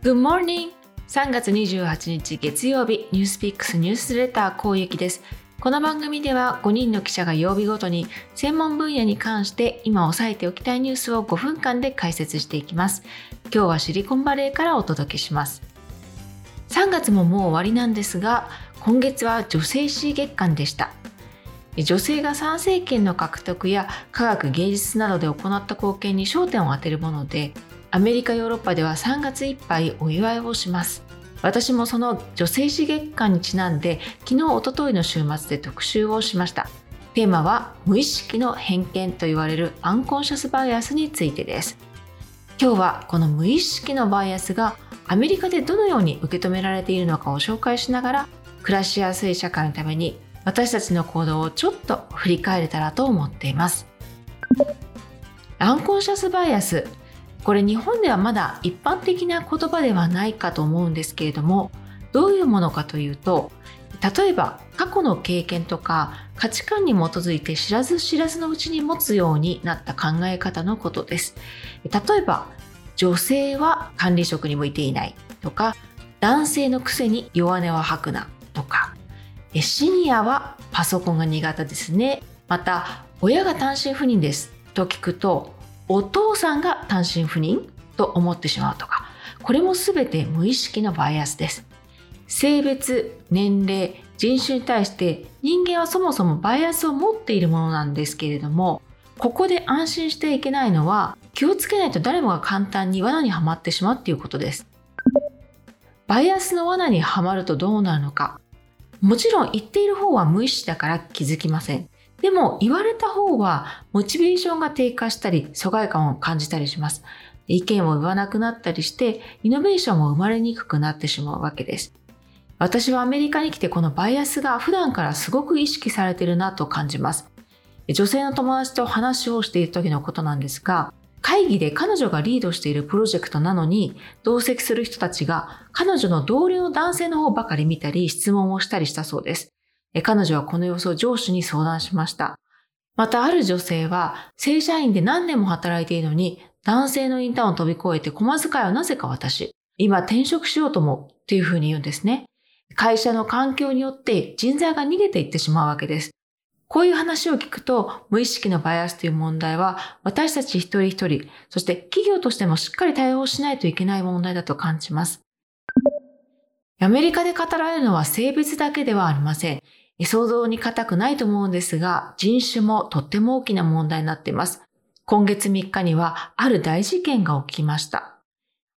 Good morning! 3月28日月曜日ニュースピックスニュースレターこうゆきです。この番組では5人の記者が曜日ごとに専門分野に関して今押さえておきたいニュースを5分間で解説していきます。今日はシリコンバレーからお届けします。3月ももう終わりなんですが今月は女性史月間でした。女性が参政権の獲得や科学芸術などで行った貢献に焦点を当てるものでアメリカヨーロッパでは3月いっぱいお祝いをします。私もその女性史月間にちなんで昨日おとといの週末で特集をしました。テーマは無意識の偏見と言われるアンコンシャスバイアスについてです。今日はこの無意識のバイアスがアメリカでどのように受け止められているのかを紹介しながら暮らしやすい社会のために私たちの行動をちょっと振り返れたらと思っています。アンコンシャスバイアスこれ日本ではまだ一般的な言葉ではないかと思うんですけれどもどういうものかというと例えば過去の経験とか価値観に基づいて知らず知らずのうちに持つようになった考え方のことです。例えば女性は管理職に向いていないとか男性のくせに弱音は吐くなとかシニアはパソコンが苦手ですね。また親が単身赴任ですと聞くとお父さんが単身赴任と思ってしまうとかこれも全て無意識のバイアスです。性別年齢人種に対して人間はそもそもバイアスを持っているものなんですけれどもここで安心していけないのは気をつけないと誰もが簡単に罠にはまってしまうっていうことです。バイアスの罠にはまるとどうなるのか。もちろん言っている方は無意識だから気づきません。でも言われた方はモチベーションが低下したり疎外感を感じたりします。意見を言わなくなったりしてイノベーションも生まれにくくなってしまうわけです。私はアメリカに来てこのバイアスが普段からすごく意識されているなと感じます。女性の友達と話をしている時のことなんですが、会議で彼女がリードしているプロジェクトなのに、同席する人たちが彼女の同僚の男性の方ばかり見たり質問をしたりしたそうです。彼女はこの様子を上司に相談しました。またある女性は正社員で何年も働いているのに男性のインターンを飛び越えて駒遣いはなぜか私。今転職しようともっていうふうに言うんですね。会社の環境によって人材が逃げていってしまうわけです。こういう話を聞くと、無意識のバイアスという問題は、私たち一人一人、そして企業としてもしっかり対応しないといけない問題だと感じます。アメリカで語られるのは性別だけではありません。想像に難くないと思うんですが、人種もとっても大きな問題になっています。今月3日にはある大事件が起きました。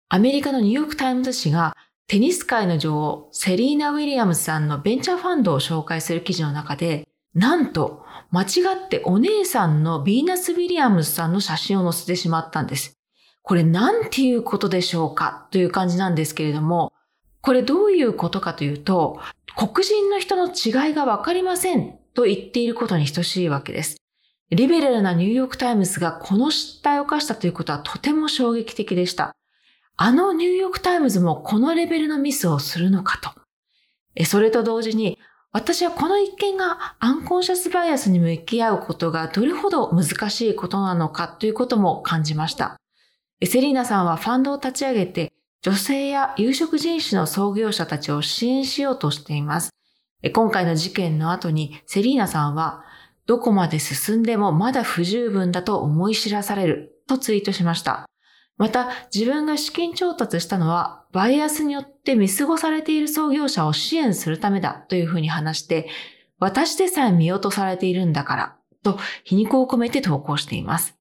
アメリカのニューヨークタイムズ紙がテニス界の女王セリーナ・ウィリアムズさんのベンチャーファンドを紹介する記事の中で、なんと間違ってお姉さんのビーナス・ウィリアムズさんの写真を載せてしまったんです。これなんていうことでしょうか？という感じなんですけれども、これどういうことかというと、黒人の人の違いがわかりませんと言っていることに等しいわけです。リベラルなニューヨークタイムズがこの失態を犯したということはとても衝撃的でした。あのニューヨークタイムズもこのレベルのミスをするのかと。それと同時に、私はこの一件がアンコンシャスバイアスに向き合うことがどれほど難しいことなのかということも感じました。セリーナさんはファンドを立ち上げて女性や有色人種の創業者たちを支援しようとしています。今回の事件の後にセリーナさんは、どこまで進んでもまだ不十分だと思い知らされるとツイートしました。また、自分が資金調達したのは、バイアスによって見過ごされている創業者を支援するためだというふうに話して、私でさえ見落とされているんだから、と皮肉を込めて投稿しています。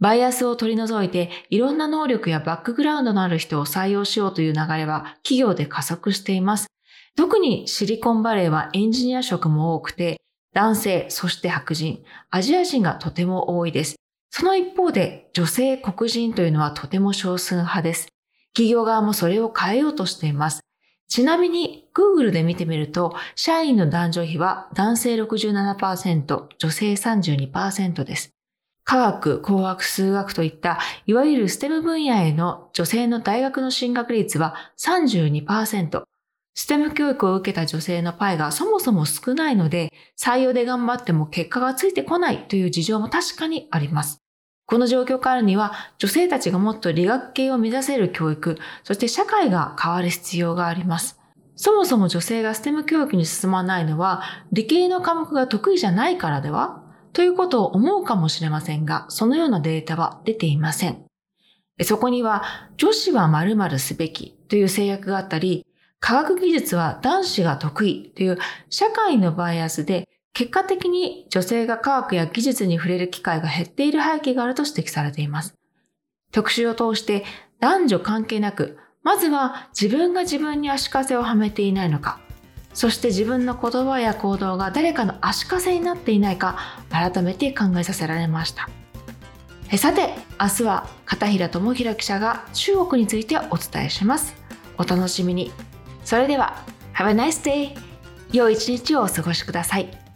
バイアスを取り除いていろんな能力やバックグラウンドのある人を採用しようという流れは企業で加速しています。特にシリコンバレーはエンジニア職も多くて、男性、そして白人、アジア人がとても多いです。その一方で女性黒人というのはとても少数派です。企業側もそれを変えようとしています。ちなみに Google で見てみると、社員の男女比は男性67%、女性32%です。科学、工学、数学といったいわゆるステム分野への女性の大学の進学率は32%。ステム教育を受けた女性のパイがそもそも少ないので、採用で頑張っても結果がついてこないという事情も確かにあります。この状況からには女性たちがもっと理学系を目指せる教育、そして社会が変わる必要があります。そもそも女性が STEM 教育に進まないのは理系の科目が得意じゃないからでは？ということを思うかもしれませんが、そのようなデータは出ていません。そこには女子は〇〇すべきという制約があったり、科学技術は男子が得意という社会のバイアスで結果的に女性が科学や技術に触れる機会が減っている背景があると指摘されています。特集を通して男女関係なく、まずは自分が自分に足かせをはめていないのか、そして自分の言葉や行動が誰かの足かせになっていないか、改めて考えさせられました。さて、明日は片平智弘記者が中国についてお伝えします。お楽しみに。それでは、Have a nice day! 良い一日をお過ごしください。